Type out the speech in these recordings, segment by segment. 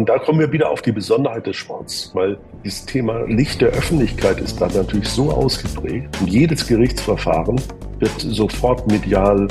und da kommen wir wieder auf die Besonderheit des Sports, weil dieses Thema Licht der Öffentlichkeit ist da natürlich so ausgeprägt und jedes Gerichtsverfahren wird sofort medial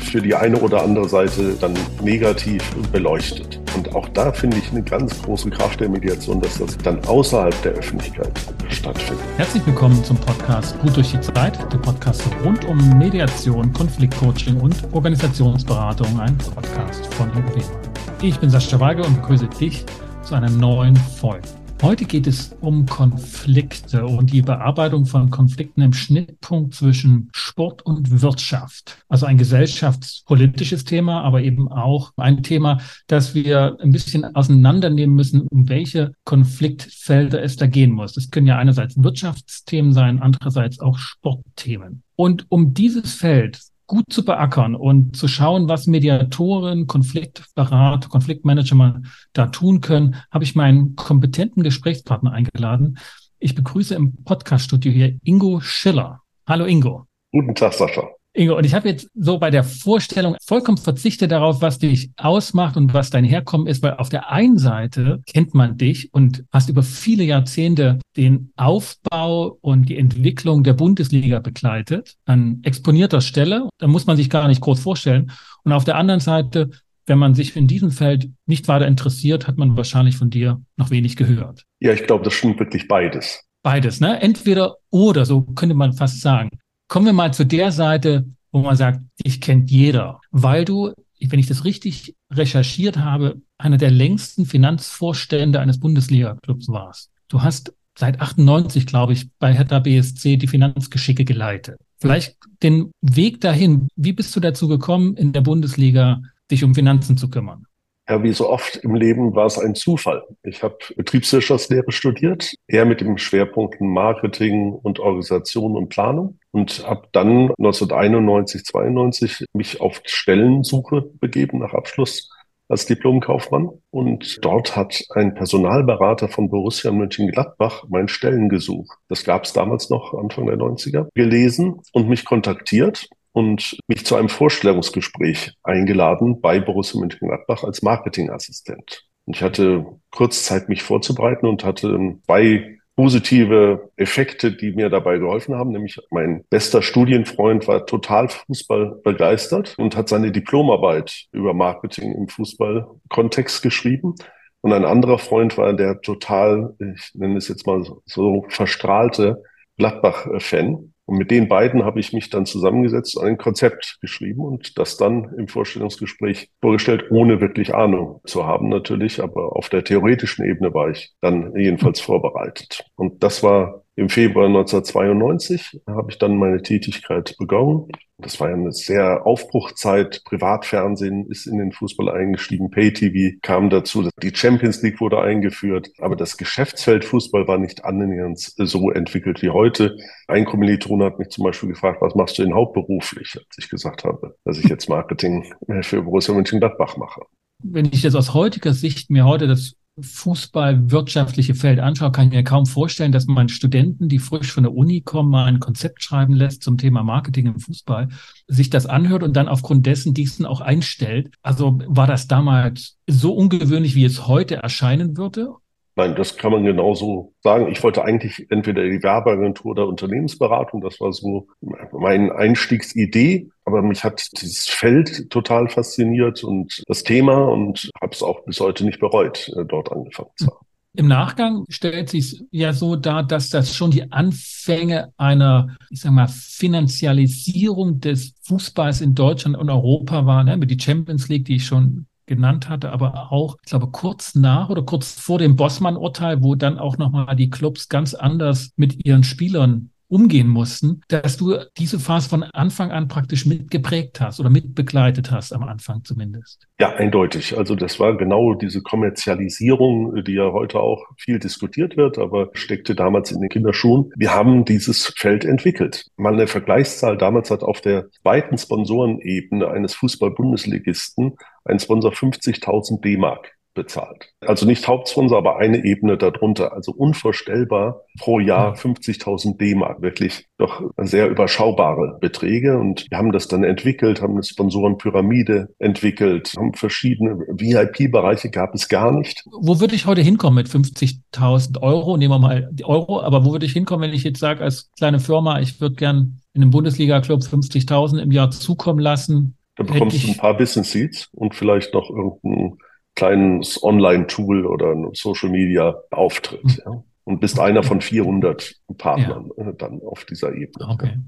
für die eine oder andere Seite dann negativ beleuchtet. Und auch da finde ich eine ganz große Kraft der Mediation, dass das dann außerhalb der Öffentlichkeit stattfindet. Herzlich willkommen zum Podcast Gut durch die Zeit, der Podcast rund um Mediation, Konfliktcoaching und Organisationsberatung, ein Podcast von Jürgen Ich bin Sascha Weigel und begrüße dich zu einer neuen Folge. Heute geht es um Konflikte und die Bearbeitung von Konflikten im Schnittpunkt zwischen Sport und Wirtschaft. Also ein gesellschaftspolitisches Thema, aber eben auch ein Thema, das wir ein bisschen auseinandernehmen müssen, um welche Konfliktfelder es da gehen muss. Es können ja einerseits Wirtschaftsthemen sein, andererseits auch Sportthemen. Und um dieses Feld gut zu beackern und zu schauen, was Mediatoren, Konfliktberat, Konfliktmanager da tun können, habe ich meinen kompetenten Gesprächspartner eingeladen. Ich begrüße im Podcaststudio hier Ingo Schiller. Hallo Ingo. Guten Tag, Sascha. Ingo, und ich habe jetzt so bei der Vorstellung vollkommen verzichtet darauf, was dich ausmacht und was dein Herkommen ist, weil auf der einen Seite kennt man dich und hast über viele Jahrzehnte den Aufbau und die Entwicklung der Bundesliga begleitet, an exponierter Stelle. Da muss man sich gar nicht groß vorstellen. Und auf der anderen Seite, wenn man sich in diesem Feld nicht weiter interessiert, hat man wahrscheinlich von dir noch wenig gehört. Ja, ich glaube, das stimmt wirklich beides. Beides, ne? Entweder oder, so könnte man fast sagen. Kommen wir mal zu der Seite, wo man sagt, dich kennt jeder, weil du, wenn ich das richtig recherchiert habe, einer der längsten Finanzvorstände eines Bundesliga-Clubs warst. Du hast seit 98, glaube ich, bei Hertha BSC die Finanzgeschicke geleitet. Vielleicht den Weg dahin, wie bist du dazu gekommen, in der Bundesliga dich um Finanzen zu kümmern? Ja, wie so oft im Leben war es ein Zufall. Ich habe Betriebswirtschaftslehre studiert, eher mit dem Schwerpunkt Marketing und Organisation und Planung und habe dann 1991, 92 mich auf Stellensuche begeben nach Abschluss als Diplomkaufmann. Und dort hat ein Personalberater von Borussia Mönchengladbach mein Stellengesuch, das gab es damals noch, Anfang der 90er, gelesen und mich kontaktiert und mich zu einem Vorstellungsgespräch eingeladen bei Borussia Mönchengladbach als Marketingassistent. Und ich hatte kurz Zeit, mich vorzubereiten und hatte zwei positive Effekte, die mir dabei geholfen haben. Nämlich mein bester Studienfreund war total Fußball begeistert und hat seine Diplomarbeit über Marketing im Fußballkontext geschrieben. Und ein anderer Freund war der total, ich nenne es jetzt mal so, so verstrahlte Gladbach-Fan. Und mit den beiden habe ich mich dann zusammengesetzt ein Konzept geschrieben und das dann im Vorstellungsgespräch vorgestellt, ohne wirklich Ahnung zu haben natürlich. Aber auf der theoretischen Ebene war ich dann jedenfalls vorbereitet. Und das war im Februar 1992 habe ich dann meine Tätigkeit begonnen. Das war ja eine sehr Aufbruchzeit. Privatfernsehen ist in den Fußball eingestiegen. Pay-TV kam dazu. Die Champions League wurde eingeführt. Aber das Geschäftsfeld Fußball war nicht annähernd so entwickelt wie heute. Ein Kommiliton hat mich zum Beispiel gefragt, was machst du denn hauptberuflich? Als ich gesagt habe, dass ich jetzt Marketing für Borussia Mönchengladbach mache. Wenn ich jetzt aus heutiger Sicht mir heute das fußballwirtschaftliche Feld anschaue, kann ich mir kaum vorstellen, dass man Studenten, die frisch von der Uni kommen, mal ein Konzept schreiben lässt zum Thema Marketing im Fußball, sich das anhört und dann aufgrund dessen diesen auch einstellt. Also war das damals so ungewöhnlich, wie es heute erscheinen würde? Nein, das kann man genauso sagen. Ich wollte eigentlich entweder die Werbeagentur oder Unternehmensberatung. Das war so meine Einstiegsidee. Aber mich hat dieses Feld total fasziniert und das Thema und habe es auch bis heute nicht bereut, äh, dort angefangen zu haben. Im Nachgang stellt sich ja so dar, dass das schon die Anfänge einer, ich sag mal, Finanzialisierung des Fußballs in Deutschland und Europa waren, ne? mit die Champions League, die ich schon genannt hatte, aber auch, ich glaube, kurz nach oder kurz vor dem Bossmann-Urteil, wo dann auch nochmal die Clubs ganz anders mit ihren Spielern umgehen mussten, dass du diese Phase von Anfang an praktisch mitgeprägt hast oder mitbegleitet hast, am Anfang zumindest. Ja, eindeutig. Also das war genau diese Kommerzialisierung, die ja heute auch viel diskutiert wird, aber steckte damals in den Kinderschuhen. Wir haben dieses Feld entwickelt. Mal eine Vergleichszahl. Damals hat auf der zweiten Sponsorenebene eines Fußball-Bundesligisten ein Sponsor 50.000 D-Mark bezahlt. Also nicht Hauptsponsor, aber eine Ebene darunter. Also unvorstellbar pro Jahr 50.000 D-Mark. Wirklich doch sehr überschaubare Beträge. Und wir haben das dann entwickelt, haben eine Sponsorenpyramide entwickelt, haben verschiedene VIP-Bereiche gab es gar nicht. Wo würde ich heute hinkommen mit 50.000 Euro? Nehmen wir mal die Euro. Aber wo würde ich hinkommen, wenn ich jetzt sage, als kleine Firma, ich würde gern in einem Bundesliga-Club 50.000 im Jahr zukommen lassen? Da bekommst du ein paar Business Seats und vielleicht noch irgendein kleines Online-Tool oder ein Social-Media-Auftritt. Mhm. Ja? Und bist einer von 400 Partnern ja. Äh, dann auf dieser Ebene. Okay.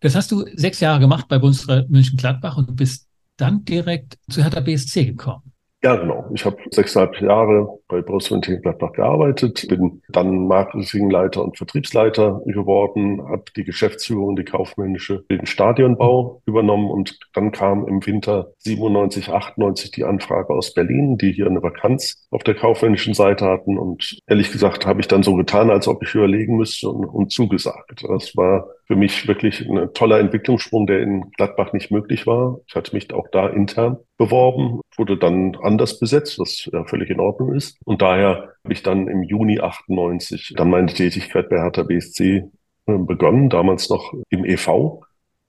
Das hast du sechs Jahre gemacht bei Bundesliga München-Gladbach und bist dann direkt zu Hertha BSC gekommen. Ja, genau. Ich habe sechseinhalb Jahre bei Borussia Mönchengladbach gearbeitet, bin dann Marketingleiter und Vertriebsleiter geworden, habe die Geschäftsführung, die kaufmännische, den Stadionbau übernommen und dann kam im Winter 97, 98 die Anfrage aus Berlin, die hier eine Vakanz auf der kaufmännischen Seite hatten und ehrlich gesagt habe ich dann so getan, als ob ich überlegen müsste und, und zugesagt. Das war für mich wirklich ein toller Entwicklungssprung, der in Gladbach nicht möglich war. Ich hatte mich auch da intern beworben, wurde dann anders besetzt, was ja völlig in Ordnung ist. Und daher habe ich dann im Juni 98 dann meine Tätigkeit bei Hertha BSC äh, begonnen, damals noch im EV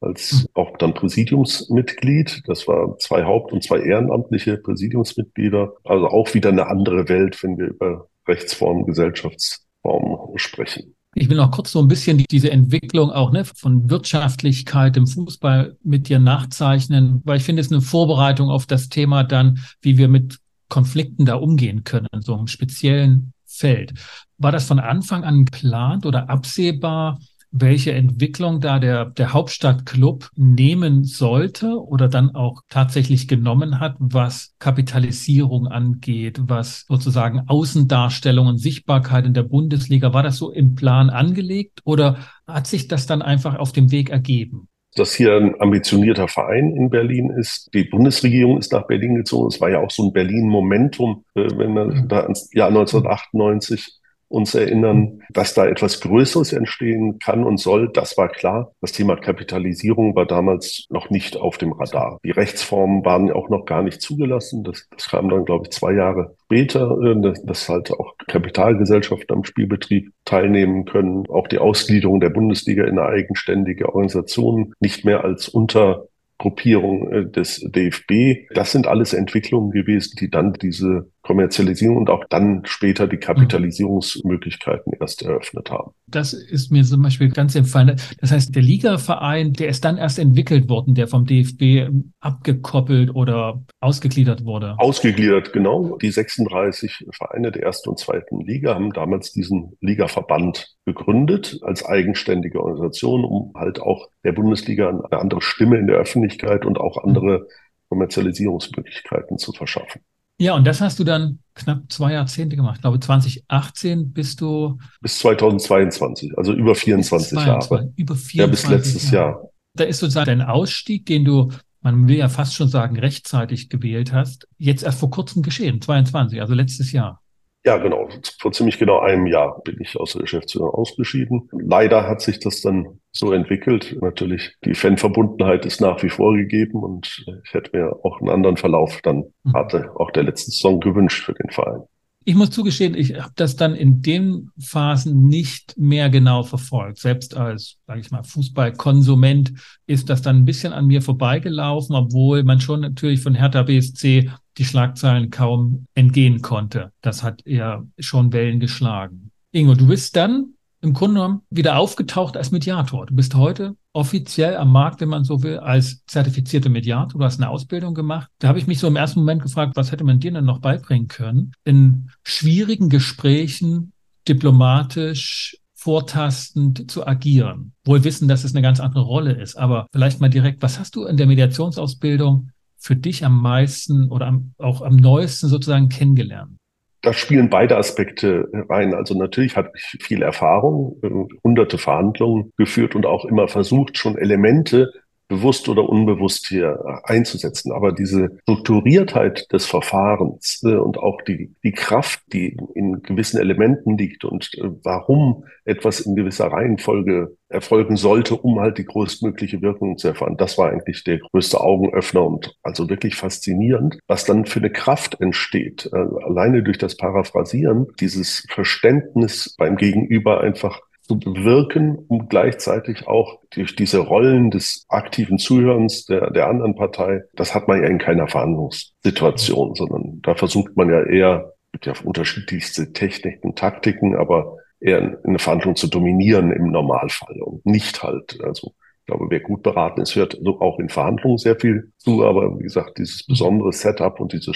als auch dann Präsidiumsmitglied. Das war zwei Haupt- und zwei ehrenamtliche Präsidiumsmitglieder. Also auch wieder eine andere Welt, wenn wir über Rechtsform, Gesellschaftsform sprechen. Ich will noch kurz so ein bisschen diese Entwicklung auch ne, von Wirtschaftlichkeit im Fußball mit dir nachzeichnen, weil ich finde, es ist eine Vorbereitung auf das Thema dann, wie wir mit Konflikten da umgehen können, so einem speziellen Feld. War das von Anfang an geplant oder absehbar, welche Entwicklung da der, der Hauptstadtclub nehmen sollte oder dann auch tatsächlich genommen hat, was Kapitalisierung angeht, was sozusagen Außendarstellung und Sichtbarkeit in der Bundesliga. War das so im Plan angelegt oder hat sich das dann einfach auf dem Weg ergeben? dass hier ein ambitionierter Verein in Berlin ist. Die Bundesregierung ist nach Berlin gezogen. Es war ja auch so ein Berlin-Momentum, äh, wenn man mhm. da ans Jahr 1998 uns erinnern, dass da etwas Größeres entstehen kann und soll. Das war klar. Das Thema Kapitalisierung war damals noch nicht auf dem Radar. Die Rechtsformen waren auch noch gar nicht zugelassen. Das, das kam dann, glaube ich, zwei Jahre später, äh, dass halt auch Kapitalgesellschaften am Spielbetrieb teilnehmen können. Auch die Ausgliederung der Bundesliga in eine eigenständige Organisation, nicht mehr als unter Gruppierung äh, des DFB. Das sind alles Entwicklungen gewesen, die dann diese Kommerzialisierung und auch dann später die Kapitalisierungsmöglichkeiten erst eröffnet haben. Das ist mir zum Beispiel ganz empfallen. Das heißt, der Ligaverein, der ist dann erst entwickelt worden, der vom DFB abgekoppelt oder ausgegliedert wurde. Ausgegliedert, genau. Die 36 Vereine der ersten und zweiten Liga haben damals diesen Ligaverband gegründet als eigenständige Organisation, um halt auch der Bundesliga eine andere Stimme in der Öffentlichkeit und auch andere Kommerzialisierungsmöglichkeiten zu verschaffen. Ja, und das hast du dann knapp zwei Jahrzehnte gemacht. Ich glaube, 2018 bist du. Bis 2022, also über 24 Jahre. Über 24 Ja, bis letztes Jahre. Jahr. Da ist sozusagen dein Ausstieg, den du, man will ja fast schon sagen, rechtzeitig gewählt hast, jetzt erst vor kurzem geschehen, 22, also letztes Jahr. Ja, genau. Vor ziemlich genau einem Jahr bin ich aus der Geschäftsführung ausgeschieden. Leider hat sich das dann so entwickelt. Natürlich, die Fanverbundenheit ist nach wie vor gegeben und ich hätte mir auch einen anderen Verlauf dann mhm. hatte auch der letzten Saison gewünscht für den Verein. Ich muss zugestehen, ich habe das dann in den Phasen nicht mehr genau verfolgt. Selbst als, sage ich mal, Fußballkonsument ist das dann ein bisschen an mir vorbeigelaufen, obwohl man schon natürlich von Hertha BSC die Schlagzeilen kaum entgehen konnte. Das hat eher schon Wellen geschlagen. Ingo, du bist dann im Grunde genommen wieder aufgetaucht als Mediator. Du bist heute offiziell am Markt, wenn man so will, als zertifizierte Mediator. Du hast eine Ausbildung gemacht. Da habe ich mich so im ersten Moment gefragt, was hätte man dir denn noch beibringen können? In schwierigen Gesprächen diplomatisch vortastend zu agieren. Wohl wissen, dass es eine ganz andere Rolle ist. Aber vielleicht mal direkt, was hast du in der Mediationsausbildung für dich am meisten oder am, auch am neuesten sozusagen kennengelernt? Da spielen beide Aspekte rein. Also natürlich habe ich viel Erfahrung, äh, hunderte Verhandlungen geführt und auch immer versucht, schon Elemente bewusst oder unbewusst hier einzusetzen. Aber diese Strukturiertheit des Verfahrens äh, und auch die, die Kraft, die in gewissen Elementen liegt und äh, warum etwas in gewisser Reihenfolge erfolgen sollte, um halt die größtmögliche Wirkung zu erfahren. Das war eigentlich der größte Augenöffner und also wirklich faszinierend, was dann für eine Kraft entsteht. Äh, alleine durch das Paraphrasieren, dieses Verständnis beim Gegenüber einfach zu bewirken, um gleichzeitig auch durch diese Rollen des aktiven Zuhörens der, der anderen Partei, das hat man ja in keiner Verhandlungssituation, sondern da versucht man ja eher, gibt ja unterschiedlichste Techniken, Taktiken, aber eher eine Verhandlung zu dominieren im Normalfall und nicht halt, also ich glaube, wer gut beraten ist, hört auch in Verhandlungen sehr viel zu, aber wie gesagt, dieses besondere Setup und diese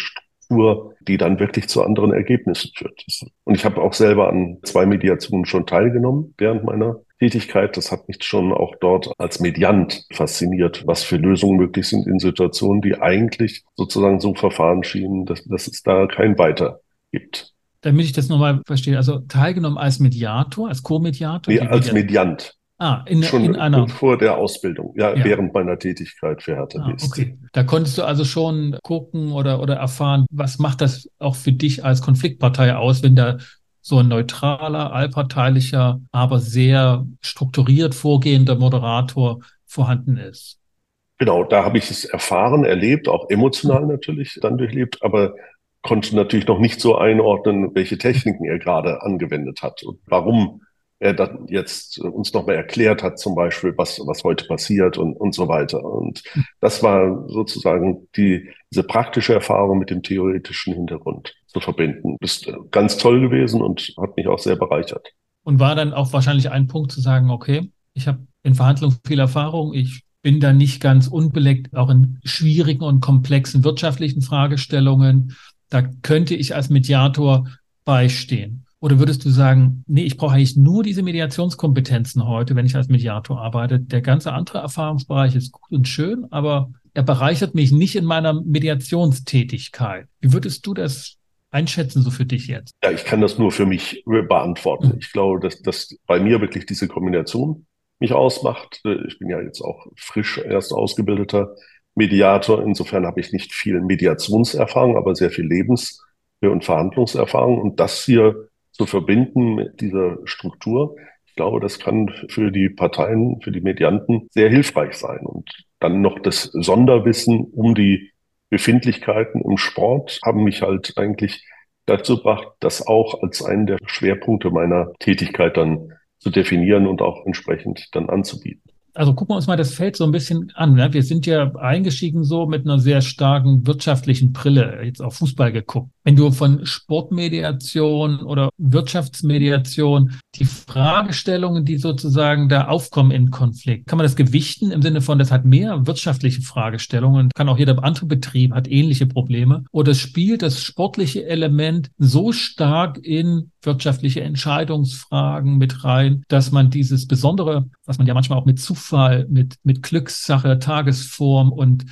Struktur, die dann wirklich zu anderen Ergebnissen führt. Und ich habe auch selber an zwei Mediationen schon teilgenommen während meiner Tätigkeit. Das hat mich schon auch dort als Mediant fasziniert, was für Lösungen möglich sind in Situationen, die eigentlich sozusagen so verfahren schienen, dass, dass es da kein Weiter gibt. Damit ich das nochmal verstehe, also teilgenommen als Mediator, als Co-Mediator? Nee, als Mediant. Ah, in, Schon in einer. Vor der Ausbildung, ja, ja. während meiner Tätigkeit für Hertha ah, Okay. Da konntest du also schon gucken oder, oder erfahren, was macht das auch für dich als Konfliktpartei aus, wenn da so ein neutraler, allparteilicher, aber sehr strukturiert vorgehender Moderator vorhanden ist. Genau, da habe ich es erfahren, erlebt, auch emotional natürlich dann durchlebt, aber konnte natürlich noch nicht so einordnen, welche Techniken er gerade angewendet hat und warum er dann jetzt uns nochmal erklärt hat, zum Beispiel, was, was heute passiert und, und so weiter. Und das war sozusagen die, diese praktische Erfahrung mit dem theoretischen Hintergrund zu verbinden. Ist ganz toll gewesen und hat mich auch sehr bereichert. Und war dann auch wahrscheinlich ein Punkt zu sagen, okay, ich habe in Verhandlungen viel Erfahrung, ich bin da nicht ganz unbeleckt, auch in schwierigen und komplexen wirtschaftlichen Fragestellungen. Da könnte ich als Mediator beistehen. Oder würdest du sagen, nee, ich brauche eigentlich nur diese Mediationskompetenzen heute, wenn ich als Mediator arbeite. Der ganze andere Erfahrungsbereich ist gut und schön, aber er bereichert mich nicht in meiner Mediationstätigkeit. Wie würdest du das einschätzen, so für dich jetzt? Ja, ich kann das nur für mich beantworten. Mhm. Ich glaube, dass, dass bei mir wirklich diese Kombination mich ausmacht. Ich bin ja jetzt auch frisch erst ausgebildeter Mediator. Insofern habe ich nicht viel Mediationserfahrung, aber sehr viel Lebens- und Verhandlungserfahrung. Und das hier zu verbinden mit dieser Struktur. Ich glaube, das kann für die Parteien, für die Medianten sehr hilfreich sein. Und dann noch das Sonderwissen um die Befindlichkeiten im Sport haben mich halt eigentlich dazu gebracht, das auch als einen der Schwerpunkte meiner Tätigkeit dann zu definieren und auch entsprechend dann anzubieten also gucken wir uns mal das Feld so ein bisschen an. Ne? Wir sind ja eingestiegen so mit einer sehr starken wirtschaftlichen Brille, jetzt auf Fußball geguckt. Wenn du von Sportmediation oder Wirtschaftsmediation die Fragestellungen, die sozusagen da aufkommen in Konflikt, kann man das gewichten im Sinne von, das hat mehr wirtschaftliche Fragestellungen, kann auch jeder andere Betrieb hat ähnliche Probleme, oder spielt das sportliche Element so stark in wirtschaftliche Entscheidungsfragen mit rein, dass man dieses Besondere, was man ja manchmal auch mit Zufall, mit, mit Glückssache, Tagesform und,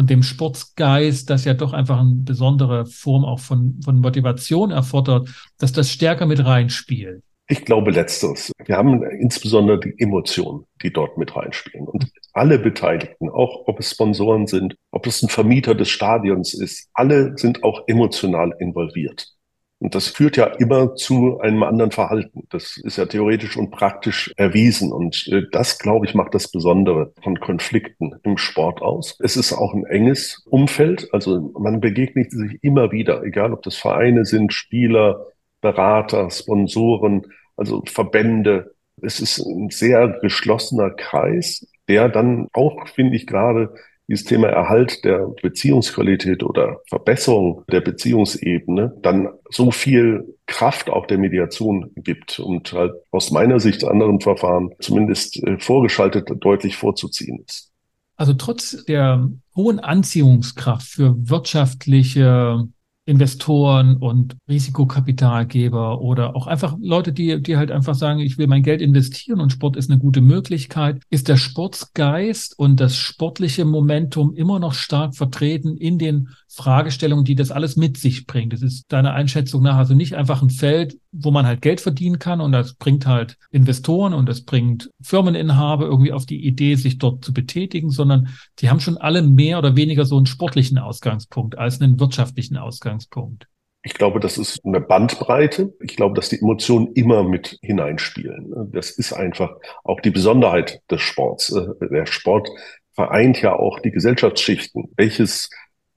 und dem Sportsgeist, das ja doch einfach eine besondere Form auch von, von Motivation erfordert, dass das stärker mit reinspielt. Ich glaube letzteres. Wir haben insbesondere die Emotionen, die dort mit reinspielen. Und alle Beteiligten, auch ob es Sponsoren sind, ob es ein Vermieter des Stadions ist, alle sind auch emotional involviert. Und das führt ja immer zu einem anderen Verhalten. Das ist ja theoretisch und praktisch erwiesen. Und äh, das, glaube ich, macht das Besondere von Konflikten im Sport aus. Es ist auch ein enges Umfeld. Also man begegnet sich immer wieder, egal ob das Vereine sind, Spieler, Berater, Sponsoren, also Verbände. Es ist ein sehr geschlossener Kreis, der dann auch, finde ich, gerade dieses Thema Erhalt der Beziehungsqualität oder Verbesserung der Beziehungsebene dann so viel Kraft auch der Mediation gibt und halt aus meiner Sicht anderen Verfahren zumindest äh, vorgeschaltet deutlich vorzuziehen ist. Also trotz der hohen Anziehungskraft für wirtschaftliche Investoren und Risikokapitalgeber oder auch einfach Leute, die, die halt einfach sagen, ich will mein Geld investieren und Sport ist eine gute Möglichkeit, ist der Sportsgeist und das sportliche Momentum immer noch stark vertreten in den Fragestellungen, die das alles mit sich bringt. Das ist deiner Einschätzung nach also nicht einfach ein Feld, wo man halt Geld verdienen kann und das bringt halt Investoren und das bringt Firmeninhaber irgendwie auf die Idee, sich dort zu betätigen, sondern die haben schon alle mehr oder weniger so einen sportlichen Ausgangspunkt als einen wirtschaftlichen Ausgangspunkt. Ich glaube, das ist eine Bandbreite. Ich glaube, dass die Emotionen immer mit hineinspielen. Das ist einfach auch die Besonderheit des Sports. Der Sport vereint ja auch die Gesellschaftsschichten. Welches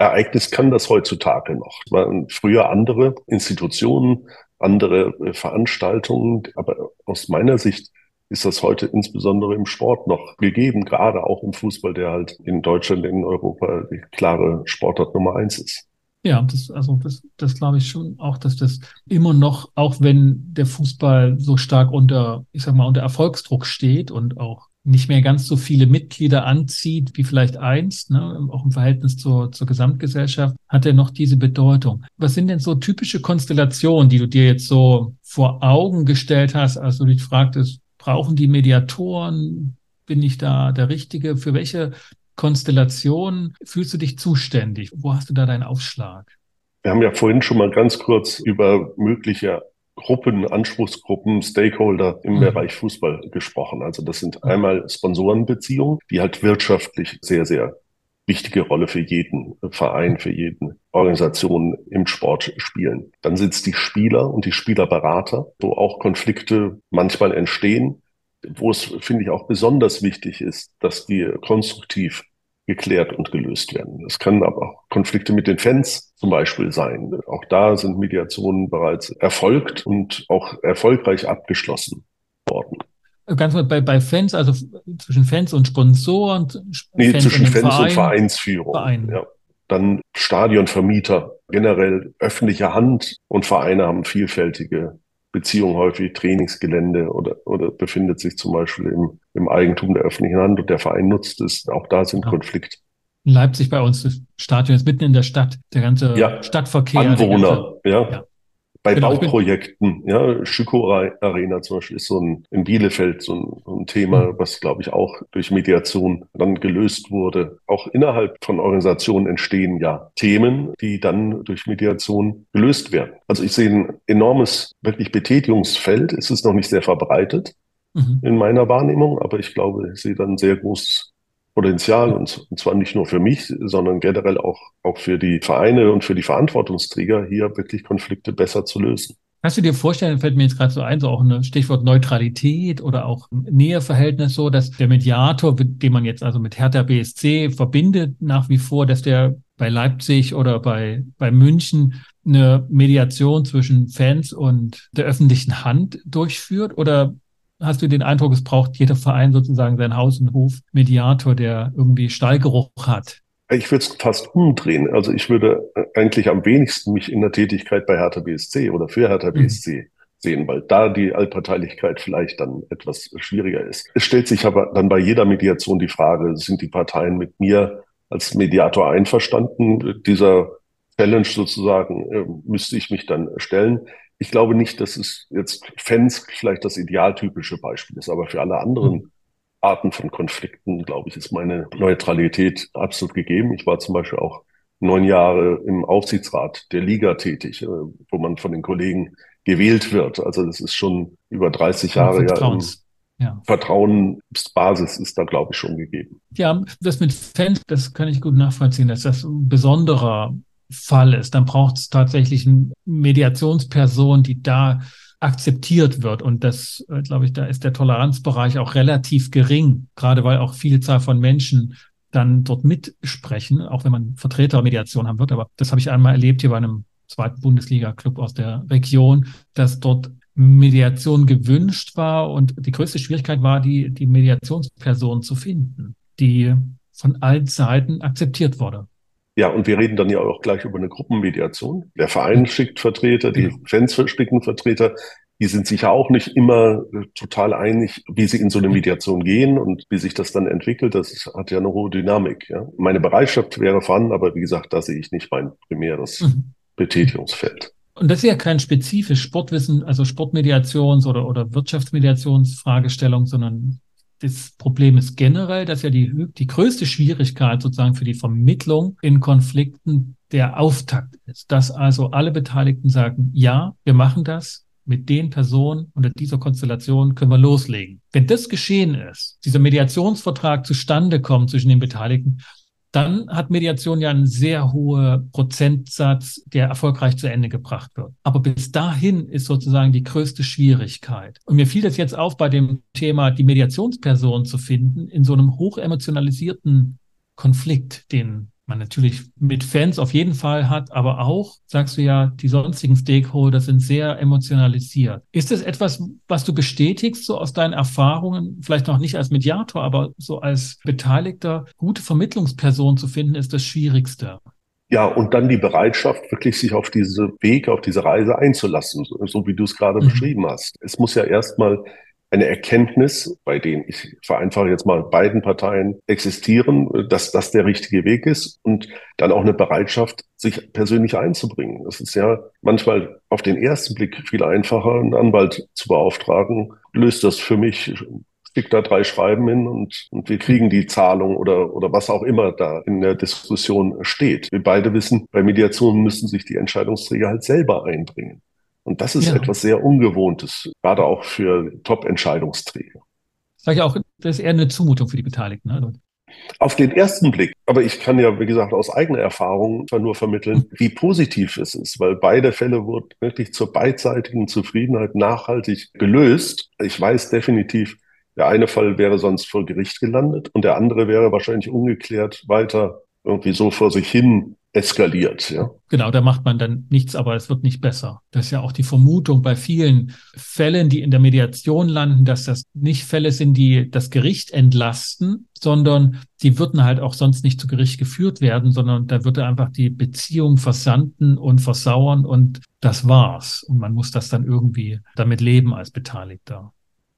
Ereignis kann das heutzutage noch? Waren früher andere Institutionen, andere Veranstaltungen, aber aus meiner Sicht ist das heute insbesondere im Sport noch gegeben, gerade auch im Fußball, der halt in Deutschland, in Europa die klare Sportart Nummer eins ist. Ja, das, also das, das glaube ich schon auch, dass das immer noch, auch wenn der Fußball so stark unter, ich sag mal, unter Erfolgsdruck steht und auch nicht mehr ganz so viele Mitglieder anzieht wie vielleicht einst, ne, auch im Verhältnis zur, zur Gesamtgesellschaft, hat er noch diese Bedeutung. Was sind denn so typische Konstellationen, die du dir jetzt so vor Augen gestellt hast, als du dich fragtest, brauchen die Mediatoren? Bin ich da der Richtige? Für welche Konstellation fühlst du dich zuständig? Wo hast du da deinen Aufschlag? Wir haben ja vorhin schon mal ganz kurz über mögliche Gruppen, Anspruchsgruppen, Stakeholder im mhm. Bereich Fußball gesprochen. Also das sind einmal Sponsorenbeziehungen, die halt wirtschaftlich sehr, sehr wichtige Rolle für jeden Verein, für jeden Organisation im Sport spielen. Dann sind es die Spieler und die Spielerberater, wo auch Konflikte manchmal entstehen, wo es, finde ich, auch besonders wichtig ist, dass die konstruktiv geklärt und gelöst werden. Es kann aber auch Konflikte mit den Fans zum Beispiel sein. Auch da sind Mediationen bereits erfolgt und auch erfolgreich abgeschlossen worden. Ganz bei, bei Fans, also zwischen Fans und Sponsoren? Nee, Fans zwischen und Fans Verein, und Vereinsführung. Verein. Ja. Dann Stadionvermieter, generell öffentliche Hand und Vereine haben vielfältige Beziehung häufig Trainingsgelände oder, oder befindet sich zum Beispiel im, im Eigentum der öffentlichen Hand und der Verein nutzt es. Auch da sind ja. Konflikte. Leipzig bei uns, das Stadion ist mitten in der Stadt, der ganze ja. Stadtverkehr. Anwohner, ganze, ja. ja bei genau, Bauprojekten, ja, Schüko Arena zum Beispiel ist so ein, in Bielefeld so ein, so ein Thema, mhm. was glaube ich auch durch Mediation dann gelöst wurde. Auch innerhalb von Organisationen entstehen ja Themen, die dann durch Mediation gelöst werden. Also ich sehe ein enormes, wirklich Betätigungsfeld. Es ist noch nicht sehr verbreitet mhm. in meiner Wahrnehmung, aber ich glaube, ich sehe dann sehr großes Potenzial und, zwar nicht nur für mich, sondern generell auch, auch für die Vereine und für die Verantwortungsträger, hier wirklich Konflikte besser zu lösen. Kannst du dir vorstellen, fällt mir jetzt gerade so ein, so auch ein Stichwort Neutralität oder auch Näheverhältnis so, dass der Mediator, den man jetzt also mit Hertha BSC verbindet, nach wie vor, dass der bei Leipzig oder bei, bei München eine Mediation zwischen Fans und der öffentlichen Hand durchführt? Oder hast du den Eindruck, es braucht jeder Verein sozusagen sein Haus- und Hof-Mediator, der irgendwie Stallgeruch hat? Ich würde es fast umdrehen. Also ich würde eigentlich am wenigsten mich in der Tätigkeit bei Hertha BSC oder für Hertha mhm. BSC sehen, weil da die Allparteilichkeit vielleicht dann etwas schwieriger ist. Es stellt sich aber dann bei jeder Mediation die Frage, sind die Parteien mit mir als Mediator einverstanden? Dieser Challenge sozusagen äh, müsste ich mich dann stellen. Ich glaube nicht, dass es jetzt Fans vielleicht das idealtypische Beispiel ist, aber für alle anderen mhm. Arten von Konflikten, glaube ich, ist meine Neutralität absolut gegeben. Ich war zum Beispiel auch neun Jahre im Aufsichtsrat der Liga tätig, äh, wo man von den Kollegen gewählt wird. Also das ist schon über 30 Jahre ja, ja. Vertrauensbasis ist da, glaube ich, schon gegeben. Ja, das mit Fans, das kann ich gut nachvollziehen, dass das ein besonderer Fall ist, dann braucht es tatsächlich eine Mediationsperson, die da akzeptiert wird. Und das, äh, glaube ich, da ist der Toleranzbereich auch relativ gering, gerade weil auch Vielzahl von Menschen dann dort mitsprechen, auch wenn man Vertretermediation haben wird. Aber das habe ich einmal erlebt hier bei einem zweiten Bundesliga-Club aus der Region, dass dort Mediation gewünscht war und die größte Schwierigkeit war, die, die Mediationsperson zu finden, die von allen Seiten akzeptiert wurde. Ja, und wir reden dann ja auch gleich über eine Gruppenmediation. Der Verein schickt Vertreter, die Fans schicken Vertreter. Die sind sicher auch nicht immer äh, total einig, wie sie in so eine Mediation gehen und wie sich das dann entwickelt. Das hat ja eine hohe Dynamik. Ja. Meine Bereitschaft wäre vorhanden, aber wie gesagt, da sehe ich nicht mein primäres mhm. Betätigungsfeld. Und das ist ja kein spezifisch Sportwissen, also Sportmediations- oder, oder Wirtschaftsmediationsfragestellung, sondern das Problem ist generell, dass ja die, die größte Schwierigkeit sozusagen für die Vermittlung in Konflikten der Auftakt ist. Dass also alle Beteiligten sagen, ja, wir machen das, mit den Personen unter dieser Konstellation können wir loslegen. Wenn das geschehen ist, dieser Mediationsvertrag zustande kommt zwischen den Beteiligten, dann hat Mediation ja einen sehr hohen Prozentsatz, der erfolgreich zu Ende gebracht wird. Aber bis dahin ist sozusagen die größte Schwierigkeit. Und mir fiel das jetzt auf bei dem Thema, die Mediationsperson zu finden in so einem hochemotionalisierten Konflikt, den man natürlich mit Fans auf jeden Fall hat, aber auch, sagst du ja, die sonstigen Stakeholder sind sehr emotionalisiert. Ist es etwas, was du bestätigst, so aus deinen Erfahrungen, vielleicht noch nicht als Mediator, aber so als Beteiligter, gute Vermittlungsperson zu finden, ist das Schwierigste? Ja, und dann die Bereitschaft, wirklich sich auf diese Weg, auf diese Reise einzulassen, so wie du es gerade mhm. beschrieben hast. Es muss ja erstmal eine Erkenntnis, bei denen ich vereinfache jetzt mal beiden Parteien existieren, dass das der richtige Weg ist und dann auch eine Bereitschaft, sich persönlich einzubringen. Das ist ja manchmal auf den ersten Blick viel einfacher, einen Anwalt zu beauftragen. Löst das für mich, stick da drei Schreiben hin und, und wir kriegen die Zahlung oder, oder was auch immer da in der Diskussion steht. Wir beide wissen, bei Mediation müssen sich die Entscheidungsträger halt selber einbringen. Und das ist ja. etwas sehr Ungewohntes, gerade auch für Top-Entscheidungsträger. Sag ich auch, das ist eher eine Zumutung für die Beteiligten. Ne? Auf den ersten Blick, aber ich kann ja, wie gesagt, aus eigener Erfahrung nur vermitteln, wie positiv es ist, weil beide Fälle wurden wirklich zur beidseitigen Zufriedenheit nachhaltig gelöst. Ich weiß definitiv, der eine Fall wäre sonst vor Gericht gelandet und der andere wäre wahrscheinlich ungeklärt weiter irgendwie so vor sich hin eskaliert. Ja. Genau, da macht man dann nichts, aber es wird nicht besser. Das ist ja auch die Vermutung bei vielen Fällen, die in der Mediation landen, dass das nicht Fälle sind, die das Gericht entlasten, sondern die würden halt auch sonst nicht zu Gericht geführt werden, sondern da würde einfach die Beziehung versanden und versauern und das war's. Und man muss das dann irgendwie damit leben als Beteiligter.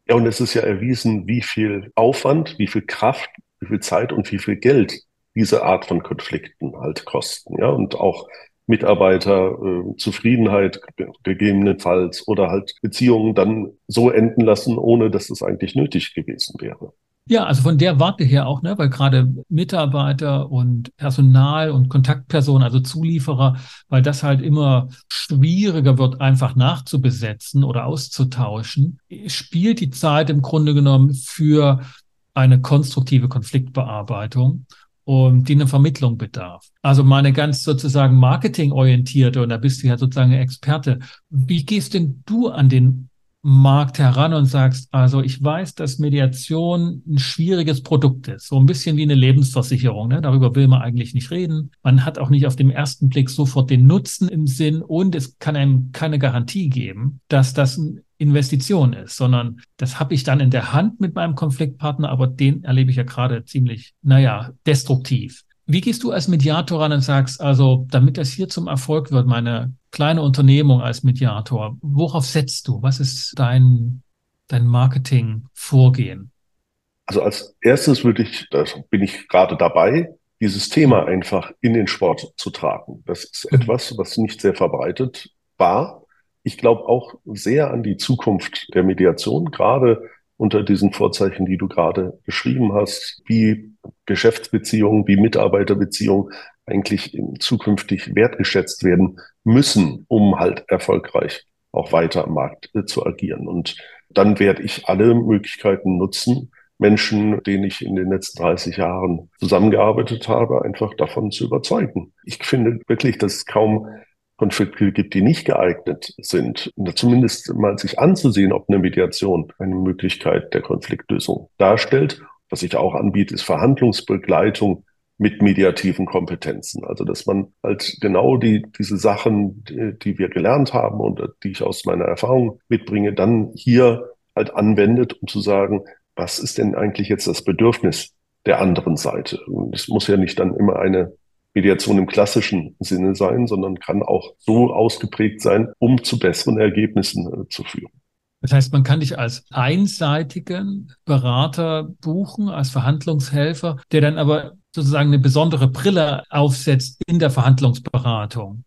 Ja, und es ist ja erwiesen, wie viel Aufwand, wie viel Kraft, wie viel Zeit und wie viel Geld diese Art von Konflikten halt kosten, ja, und auch Mitarbeiter äh, Zufriedenheit gegebenenfalls oder halt Beziehungen dann so enden lassen, ohne dass es eigentlich nötig gewesen wäre. Ja, also von der Warte her auch, ne, weil gerade Mitarbeiter und Personal und Kontaktpersonen, also Zulieferer, weil das halt immer schwieriger wird, einfach nachzubesetzen oder auszutauschen, spielt die Zeit im Grunde genommen für eine konstruktive Konfliktbearbeitung und die eine Vermittlung bedarf. Also meine ganz sozusagen marketingorientierte, und da bist du ja sozusagen Experte. Wie gehst denn du an den Markt heran und sagst, also ich weiß, dass Mediation ein schwieriges Produkt ist, so ein bisschen wie eine Lebensversicherung. Ne? Darüber will man eigentlich nicht reden. Man hat auch nicht auf den ersten Blick sofort den Nutzen im Sinn und es kann einem keine Garantie geben, dass das ein Investition ist, sondern das habe ich dann in der Hand mit meinem Konfliktpartner, aber den erlebe ich ja gerade ziemlich, naja, destruktiv. Wie gehst du als Mediator ran und sagst, also damit das hier zum Erfolg wird, meine kleine Unternehmung als Mediator, worauf setzt du? Was ist dein, dein Marketing-Vorgehen? Also als erstes würde ich, da bin ich gerade dabei, dieses Thema einfach in den Sport zu tragen. Das ist mhm. etwas, was nicht sehr verbreitet war ich glaube auch sehr an die Zukunft der Mediation, gerade unter diesen Vorzeichen, die du gerade beschrieben hast, wie Geschäftsbeziehungen, wie Mitarbeiterbeziehungen eigentlich zukünftig wertgeschätzt werden müssen, um halt erfolgreich auch weiter am Markt äh, zu agieren. Und dann werde ich alle Möglichkeiten nutzen, Menschen, denen ich in den letzten 30 Jahren zusammengearbeitet habe, einfach davon zu überzeugen. Ich finde wirklich, dass kaum Konflikte gibt, die nicht geeignet sind, zumindest mal sich anzusehen, ob eine Mediation eine Möglichkeit der Konfliktlösung darstellt. Was ich auch anbiete, ist Verhandlungsbegleitung mit mediativen Kompetenzen. Also, dass man halt genau die, diese Sachen, die, die wir gelernt haben und die ich aus meiner Erfahrung mitbringe, dann hier halt anwendet, um zu sagen, was ist denn eigentlich jetzt das Bedürfnis der anderen Seite? Und es muss ja nicht dann immer eine Mediation im klassischen Sinne sein, sondern kann auch so ausgeprägt sein, um zu besseren Ergebnissen äh, zu führen. Das heißt, man kann dich als einseitigen Berater buchen, als Verhandlungshelfer, der dann aber sozusagen eine besondere Brille aufsetzt in der Verhandlungsberatung.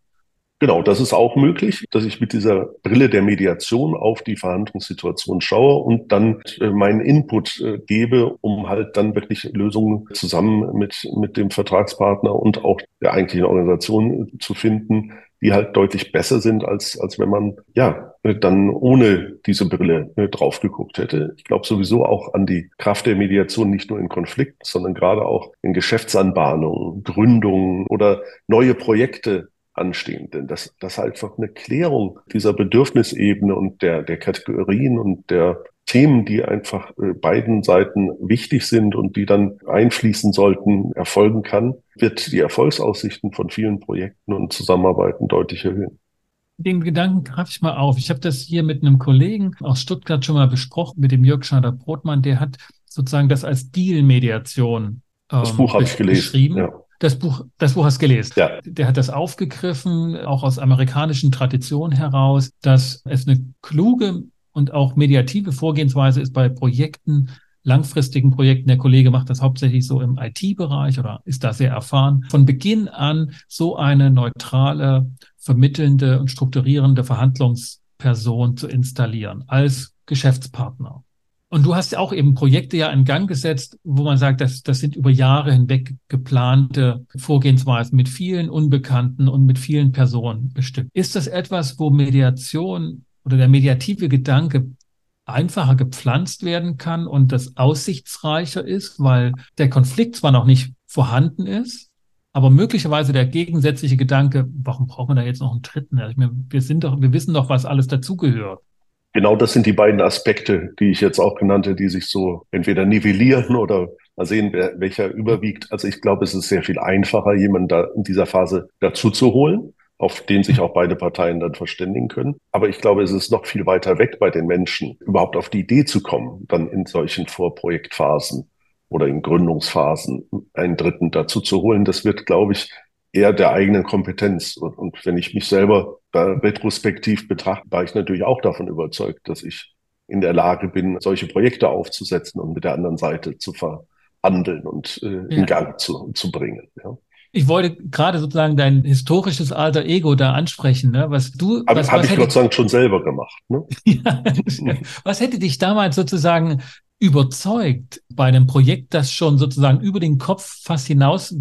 Genau, das ist auch möglich, dass ich mit dieser Brille der Mediation auf die Verhandlungssituation schaue und dann äh, meinen Input äh, gebe, um halt dann wirklich Lösungen zusammen mit, mit dem Vertragspartner und auch der eigentlichen Organisation zu finden, die halt deutlich besser sind, als, als wenn man ja dann ohne diese Brille drauf geguckt hätte. Ich glaube sowieso auch an die Kraft der Mediation nicht nur in Konflikten, sondern gerade auch in Geschäftsanbahnungen, Gründungen oder neue Projekte anstehen. Denn das, das ist einfach eine Klärung dieser Bedürfnisebene und der, der Kategorien und der Themen, die einfach äh, beiden Seiten wichtig sind und die dann einfließen sollten, erfolgen kann, wird die Erfolgsaussichten von vielen Projekten und Zusammenarbeiten deutlich erhöhen. Den Gedanken greife ich mal auf. Ich habe das hier mit einem Kollegen aus Stuttgart schon mal besprochen, mit dem Jörg Schneider-Brotmann. Der hat sozusagen das als Deal-Mediation ähm, das Buch habe ich gelesen. Ja. Das Buch, das Buch hast du gelesen. Ja. Der hat das aufgegriffen, auch aus amerikanischen Traditionen heraus, dass es eine kluge und auch mediative Vorgehensweise ist bei Projekten, langfristigen Projekten. Der Kollege macht das hauptsächlich so im IT-Bereich oder ist da sehr erfahren. Von Beginn an so eine neutrale, vermittelnde und strukturierende Verhandlungsperson zu installieren als Geschäftspartner. Und du hast ja auch eben Projekte ja in Gang gesetzt, wo man sagt, das, das sind über Jahre hinweg geplante Vorgehensweisen mit vielen Unbekannten und mit vielen Personen bestimmt. Ist das etwas, wo Mediation oder der mediative Gedanke einfacher gepflanzt werden kann und das aussichtsreicher ist, weil der Konflikt zwar noch nicht vorhanden ist, aber möglicherweise der gegensätzliche Gedanke, warum brauchen wir da jetzt noch einen dritten? Also wir sind doch, wir wissen doch, was alles dazugehört. Genau das sind die beiden Aspekte, die ich jetzt auch genannte, die sich so entweder nivellieren oder mal sehen, wer, welcher überwiegt. Also ich glaube, es ist sehr viel einfacher, jemanden da in dieser Phase dazu zu holen, auf den sich auch beide Parteien dann verständigen können. Aber ich glaube, es ist noch viel weiter weg bei den Menschen, überhaupt auf die Idee zu kommen, dann in solchen Vorprojektphasen oder in Gründungsphasen einen Dritten dazu zu holen. Das wird, glaube ich, eher der eigenen Kompetenz. Und, und wenn ich mich selber retrospektiv betrachte, war ich natürlich auch davon überzeugt, dass ich in der Lage bin, solche Projekte aufzusetzen und mit der anderen Seite zu verhandeln und äh, ja. in Gang zu, zu bringen. Ja. Ich wollte gerade sozusagen dein historisches alter Ego da ansprechen, ne? was du. Aber habe ich Gott sei Dank schon selber gemacht. Ne? ja, was hätte dich damals sozusagen überzeugt bei einem Projekt, das schon sozusagen über den Kopf fast hinaus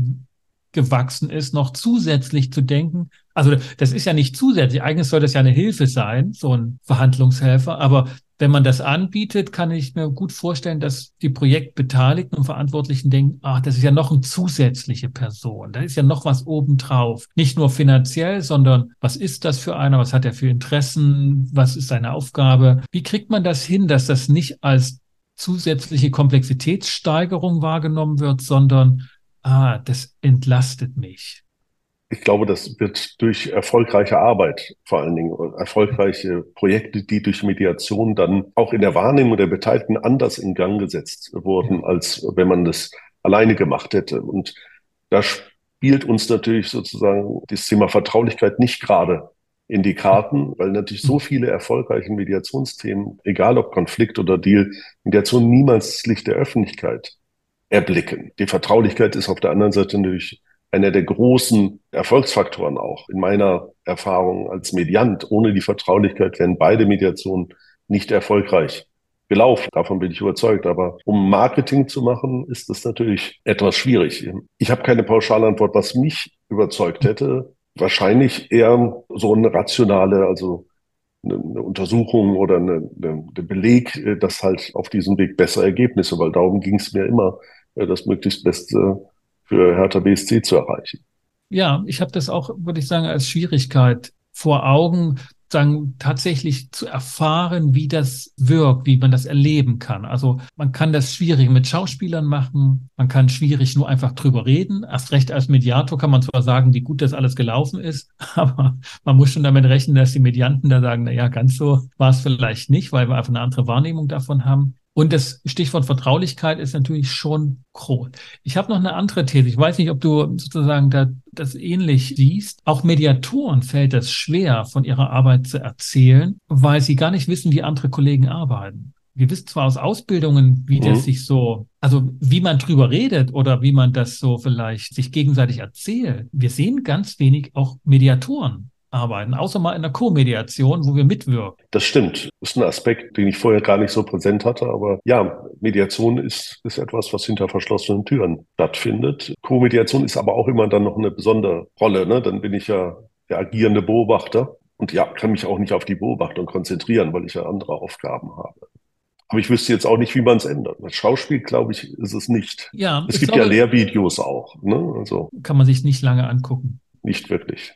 gewachsen ist, noch zusätzlich zu denken. Also das ist ja nicht zusätzlich. Eigentlich soll das ja eine Hilfe sein, so ein Verhandlungshelfer. Aber wenn man das anbietet, kann ich mir gut vorstellen, dass die Projektbeteiligten und Verantwortlichen denken, ach, das ist ja noch eine zusätzliche Person. Da ist ja noch was obendrauf. Nicht nur finanziell, sondern was ist das für einer? Was hat er für Interessen? Was ist seine Aufgabe? Wie kriegt man das hin, dass das nicht als zusätzliche Komplexitätssteigerung wahrgenommen wird, sondern ah, das entlastet mich. Ich glaube, das wird durch erfolgreiche Arbeit, vor allen Dingen erfolgreiche Projekte, die durch Mediation dann auch in der Wahrnehmung der Beteiligten anders in Gang gesetzt wurden, als wenn man das alleine gemacht hätte. Und da spielt uns natürlich sozusagen das Thema Vertraulichkeit nicht gerade in die Karten, weil natürlich so viele erfolgreiche Mediationsthemen, egal ob Konflikt oder Deal, Mediation niemals das Licht der Öffentlichkeit erblicken. Die Vertraulichkeit ist auf der anderen Seite natürlich einer der großen Erfolgsfaktoren auch. In meiner Erfahrung als Mediant, ohne die Vertraulichkeit wären beide Mediationen nicht erfolgreich gelaufen. Davon bin ich überzeugt. Aber um Marketing zu machen, ist das natürlich etwas schwierig. Ich habe keine Pauschalantwort, was mich überzeugt hätte. Wahrscheinlich eher so eine rationale, also eine Untersuchung oder eine Beleg, dass halt auf diesem Weg bessere Ergebnisse, weil darum ging es mir immer, das möglichst Beste für Hertha BSC zu erreichen. Ja, ich habe das auch, würde ich sagen, als Schwierigkeit vor Augen, sagen, tatsächlich zu erfahren, wie das wirkt, wie man das erleben kann. Also man kann das schwierig mit Schauspielern machen, man kann schwierig nur einfach drüber reden. Erst recht als Mediator kann man zwar sagen, wie gut das alles gelaufen ist, aber man muss schon damit rechnen, dass die Medianten da sagen, na ja, ganz so war es vielleicht nicht, weil wir einfach eine andere Wahrnehmung davon haben. Und das Stichwort Vertraulichkeit ist natürlich schon groß. Ich habe noch eine andere These. Ich weiß nicht, ob du sozusagen da, das ähnlich siehst. Auch Mediatoren fällt es schwer, von ihrer Arbeit zu erzählen, weil sie gar nicht wissen, wie andere Kollegen arbeiten. Wir wissen zwar aus Ausbildungen, wie mhm. das sich so, also wie man drüber redet oder wie man das so vielleicht sich gegenseitig erzählt. Wir sehen ganz wenig auch Mediatoren arbeiten, außer mal in der Co-Mediation, wo wir mitwirken. Das stimmt. Das ist ein Aspekt, den ich vorher gar nicht so präsent hatte. Aber ja, Mediation ist, ist etwas, was hinter verschlossenen Türen stattfindet. Co-Mediation ist aber auch immer dann noch eine besondere Rolle. Ne? Dann bin ich ja der agierende Beobachter und ja, kann mich auch nicht auf die Beobachtung konzentrieren, weil ich ja andere Aufgaben habe. Aber ich wüsste jetzt auch nicht, wie man es ändert. Das Schauspiel, glaube ich, ist es nicht. Ja, es gibt glaube, ja Lehrvideos auch. Ne? Also kann man sich nicht lange angucken. Nicht wirklich.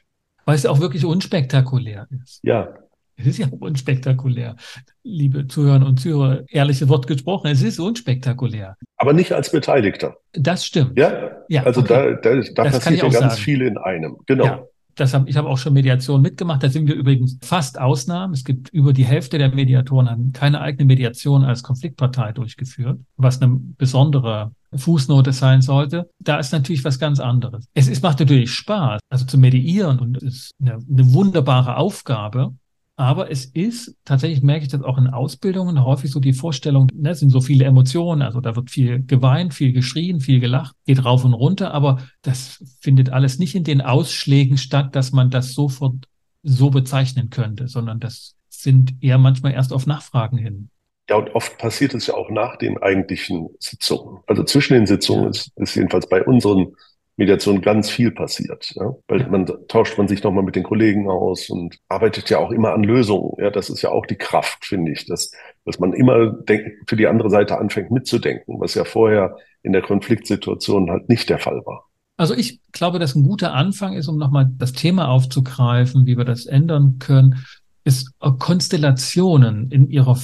Weil es auch wirklich unspektakulär ist. Ja. Es ist ja unspektakulär, liebe Zuhörer und Zuhörer, ehrliche Wort gesprochen, es ist unspektakulär. Aber nicht als Beteiligter. Das stimmt. Ja, ja also okay. da, da, da passiert ja ganz sagen. viel in einem. Genau. Ja. Das hab, ich habe auch schon Mediation mitgemacht. Da sind wir übrigens fast Ausnahmen. Es gibt über die Hälfte der Mediatoren haben keine eigene Mediation als Konfliktpartei durchgeführt, was eine besondere Fußnote sein sollte. Da ist natürlich was ganz anderes. Es ist, macht natürlich Spaß, also zu mediieren und ist eine, eine wunderbare Aufgabe. Aber es ist, tatsächlich merke ich das auch in Ausbildungen, häufig so die Vorstellung, ne, es sind so viele Emotionen, also da wird viel geweint, viel geschrien, viel gelacht, geht rauf und runter, aber das findet alles nicht in den Ausschlägen statt, dass man das sofort so bezeichnen könnte, sondern das sind eher manchmal erst auf Nachfragen hin. Ja, und oft passiert es ja auch nach den eigentlichen Sitzungen. Also zwischen den Sitzungen ist, ist jedenfalls bei unseren Mediation ganz viel passiert. Ja? Weil man tauscht man sich nochmal mit den Kollegen aus und arbeitet ja auch immer an Lösungen. Ja, das ist ja auch die Kraft, finde ich, dass, dass man immer denk, für die andere Seite anfängt mitzudenken, was ja vorher in der Konfliktsituation halt nicht der Fall war. Also ich glaube, dass ein guter Anfang ist, um nochmal das Thema aufzugreifen, wie wir das ändern können, ist Konstellationen in ihrer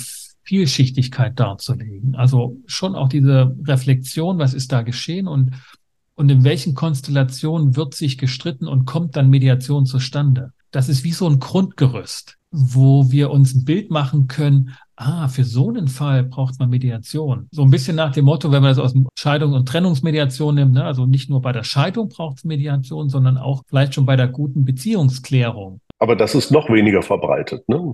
Vielschichtigkeit darzulegen. Also schon auch diese Reflexion, was ist da geschehen und und in welchen Konstellationen wird sich gestritten und kommt dann Mediation zustande. Das ist wie so ein Grundgerüst, wo wir uns ein Bild machen können, ah, für so einen Fall braucht man Mediation. So ein bisschen nach dem Motto, wenn man das aus Scheidung- und Trennungsmediation nimmt, ne? also nicht nur bei der Scheidung braucht es Mediation, sondern auch vielleicht schon bei der guten Beziehungsklärung. Aber das ist noch weniger verbreitet, ne?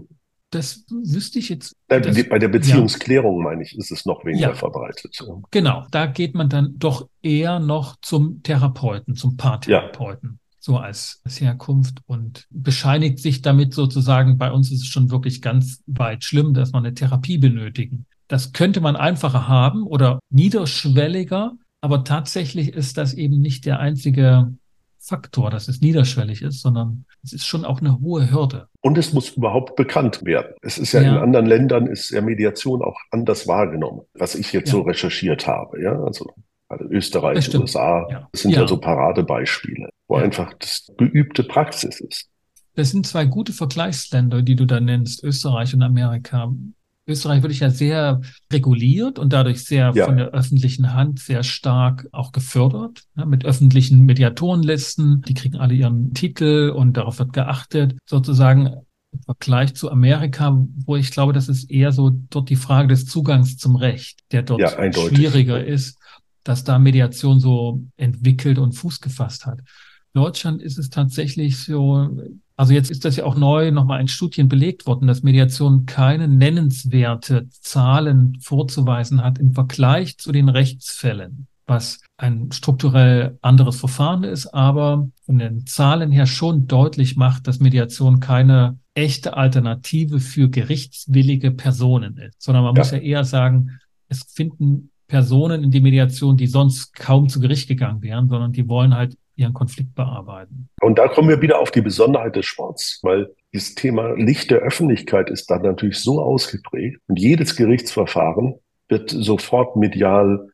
Das wüsste ich jetzt. Äh, das, bei der Beziehungsklärung, ja. meine ich, ist es noch weniger ja. verbreitet. Genau, da geht man dann doch eher noch zum Therapeuten, zum Paartherapeuten. Ja. So als, als Herkunft und bescheinigt sich damit sozusagen, bei uns ist es schon wirklich ganz weit schlimm, dass man eine Therapie benötigen. Das könnte man einfacher haben oder niederschwelliger, aber tatsächlich ist das eben nicht der einzige Faktor, dass es niederschwellig ist, sondern es ist schon auch eine hohe Hürde. Und es muss überhaupt bekannt werden. Es ist ja, ja. in anderen Ländern ist ja Mediation auch anders wahrgenommen, was ich jetzt ja. so recherchiert habe. Ja, also, also Österreich, USA, ja. das sind ja. so Paradebeispiele, wo einfach das geübte Praxis ist. Das sind zwei gute Vergleichsländer, die du da nennst, Österreich und Amerika. Österreich wird ja sehr reguliert und dadurch sehr ja. von der öffentlichen Hand sehr stark auch gefördert, ja, mit öffentlichen Mediatorenlisten. Die kriegen alle ihren Titel und darauf wird geachtet. Sozusagen im Vergleich zu Amerika, wo ich glaube, das ist eher so dort die Frage des Zugangs zum Recht, der dort ja, schwieriger ist, dass da Mediation so entwickelt und Fuß gefasst hat. Deutschland ist es tatsächlich so, also jetzt ist das ja auch neu nochmal in Studien belegt worden, dass Mediation keine nennenswerte Zahlen vorzuweisen hat im Vergleich zu den Rechtsfällen, was ein strukturell anderes Verfahren ist, aber von den Zahlen her schon deutlich macht, dass Mediation keine echte Alternative für gerichtswillige Personen ist, sondern man ja. muss ja eher sagen, es finden Personen in die Mediation, die sonst kaum zu Gericht gegangen wären, sondern die wollen halt ihren Konflikt bearbeiten. Und da kommen wir wieder auf die Besonderheit des Sports, weil dieses Thema Licht der Öffentlichkeit ist dann natürlich so ausgeprägt und jedes Gerichtsverfahren wird sofort medial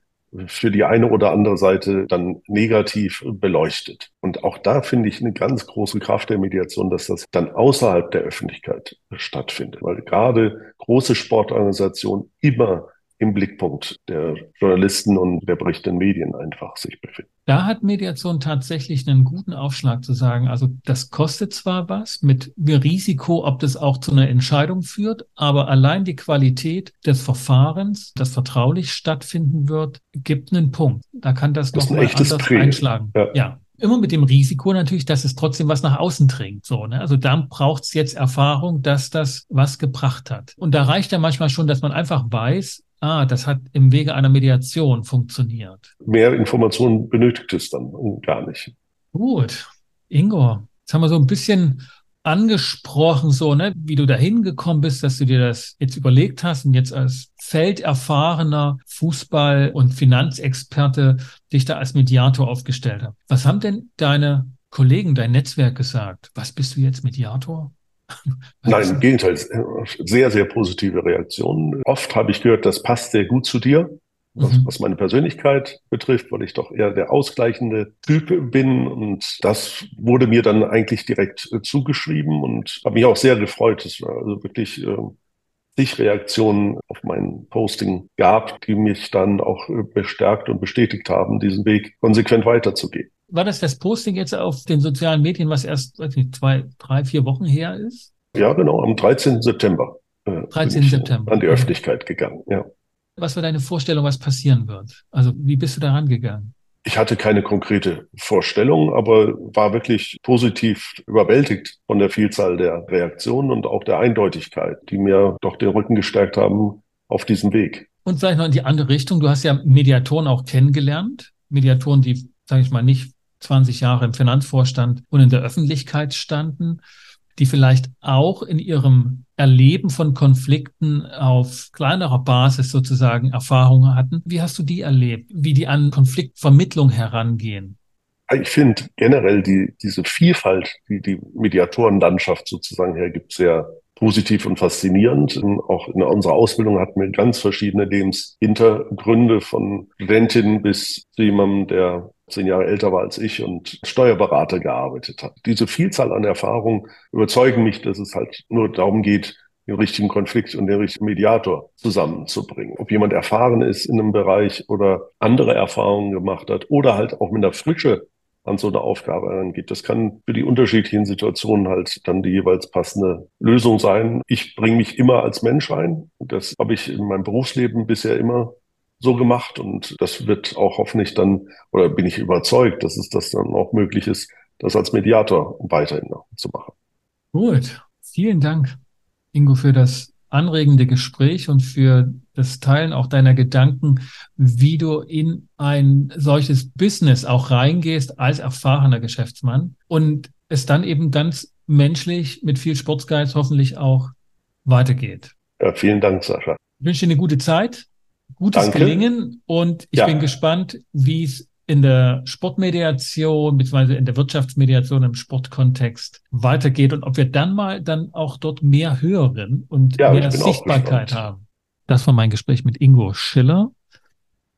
für die eine oder andere Seite dann negativ beleuchtet. Und auch da finde ich eine ganz große Kraft der Mediation, dass das dann außerhalb der Öffentlichkeit stattfindet, weil gerade große Sportorganisationen immer im Blickpunkt der Journalisten und der berichtenden Medien einfach sich befinden. Da hat Mediation tatsächlich einen guten Aufschlag zu sagen, also das kostet zwar was mit Risiko, ob das auch zu einer Entscheidung führt, aber allein die Qualität des Verfahrens, das vertraulich stattfinden wird, gibt einen Punkt. Da kann das, das nochmal anders Prä. einschlagen. Ja. ja. Immer mit dem Risiko natürlich, dass es trotzdem was nach außen dringt. So, ne? Also da braucht es jetzt Erfahrung, dass das was gebracht hat. Und da reicht ja manchmal schon, dass man einfach weiß, Ah, das hat im Wege einer Mediation funktioniert. Mehr Informationen benötigt es dann gar nicht. Gut. Ingo, jetzt haben wir so ein bisschen angesprochen, so, ne, wie du dahin gekommen bist, dass du dir das jetzt überlegt hast und jetzt als felderfahrener Fußball- und Finanzexperte dich da als Mediator aufgestellt hast. Was haben denn deine Kollegen, dein Netzwerk gesagt? Was bist du jetzt Mediator? Nein, im Gegenteil, sehr, sehr positive Reaktionen. Oft habe ich gehört, das passt sehr gut zu dir was, mhm. was meine Persönlichkeit betrifft, weil ich doch eher der ausgleichende Typ bin. Und das wurde mir dann eigentlich direkt äh, zugeschrieben und habe mich auch sehr gefreut. Es war also wirklich äh, zig Reaktionen auf mein Posting gab, die mich dann auch äh, bestärkt und bestätigt haben, diesen Weg konsequent weiterzugehen. War das das Posting jetzt auf den sozialen Medien, was erst weiß nicht, zwei, drei, vier Wochen her ist? Ja, genau, am 13. September. 13. September. An die Öffentlichkeit gegangen, ja. Was war deine Vorstellung, was passieren wird? Also wie bist du da rangegangen? Ich hatte keine konkrete Vorstellung, aber war wirklich positiv überwältigt von der Vielzahl der Reaktionen und auch der Eindeutigkeit, die mir doch den Rücken gestärkt haben auf diesem Weg. Und vielleicht noch in die andere Richtung. Du hast ja Mediatoren auch kennengelernt. Mediatoren, die, sage ich mal, nicht 20 Jahre im Finanzvorstand und in der Öffentlichkeit standen, die vielleicht auch in ihrem Erleben von Konflikten auf kleinerer Basis sozusagen Erfahrungen hatten. Wie hast du die erlebt? Wie die an Konfliktvermittlung herangehen? Ich finde generell die, diese Vielfalt, die die Mediatorenlandschaft sozusagen hergibt, sehr positiv und faszinierend. Auch in unserer Ausbildung hatten wir ganz verschiedene Lebenshintergründe von Studentin bis zu jemandem, der zehn Jahre älter war als ich und Steuerberater gearbeitet hat. Diese Vielzahl an Erfahrungen überzeugen mich, dass es halt nur darum geht, den richtigen Konflikt und den richtigen Mediator zusammenzubringen. Ob jemand erfahren ist in einem Bereich oder andere Erfahrungen gemacht hat oder halt auch mit der Frische an so eine Aufgabe herangeht. Das kann für die unterschiedlichen Situationen halt dann die jeweils passende Lösung sein. Ich bringe mich immer als Mensch ein. Das habe ich in meinem Berufsleben bisher immer so gemacht und das wird auch hoffentlich dann, oder bin ich überzeugt, dass es das dann auch möglich ist, das als Mediator weiterhin zu machen. Gut, vielen Dank, Ingo, für das anregende Gespräch und für das Teilen auch deiner Gedanken, wie du in ein solches Business auch reingehst als erfahrener Geschäftsmann und es dann eben ganz menschlich mit viel Sportsgeist hoffentlich auch weitergeht. Ja, vielen Dank, Sascha. Ich wünsche dir eine gute Zeit gutes Danke. Gelingen und ich ja. bin gespannt, wie es in der Sportmediation bzw. in der Wirtschaftsmediation im Sportkontext weitergeht und ob wir dann mal dann auch dort mehr hören und ja, mehr Sichtbarkeit haben. Das war mein Gespräch mit Ingo Schiller,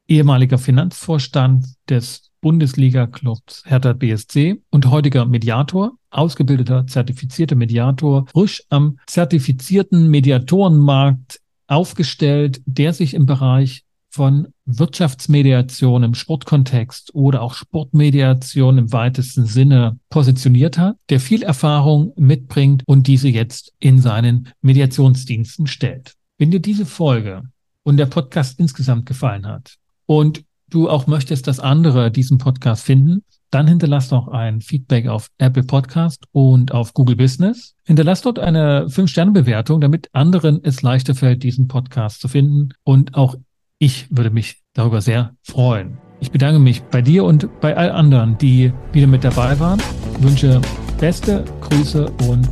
ehemaliger Finanzvorstand des Bundesliga-Clubs Hertha BSC und heutiger Mediator, ausgebildeter, zertifizierter Mediator, frisch am zertifizierten Mediatorenmarkt aufgestellt, der sich im Bereich von Wirtschaftsmediation im Sportkontext oder auch Sportmediation im weitesten Sinne positioniert hat, der viel Erfahrung mitbringt und diese jetzt in seinen Mediationsdiensten stellt. Wenn dir diese Folge und der Podcast insgesamt gefallen hat und du auch möchtest, dass andere diesen Podcast finden, dann hinterlass doch ein Feedback auf Apple Podcast und auf Google Business. Hinterlass dort eine 5-Sterne-Bewertung, damit anderen es leichter fällt, diesen Podcast zu finden. Und auch ich würde mich darüber sehr freuen. Ich bedanke mich bei dir und bei all anderen, die wieder mit dabei waren. Ich wünsche beste Grüße und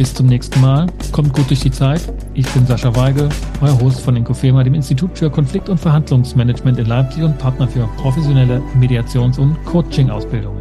bis zum nächsten Mal. Kommt gut durch die Zeit. Ich bin Sascha Weige, euer Host von Inkofema, dem Institut für Konflikt- und Verhandlungsmanagement in Leipzig und Partner für professionelle Mediations- und Coaching-Ausbildungen.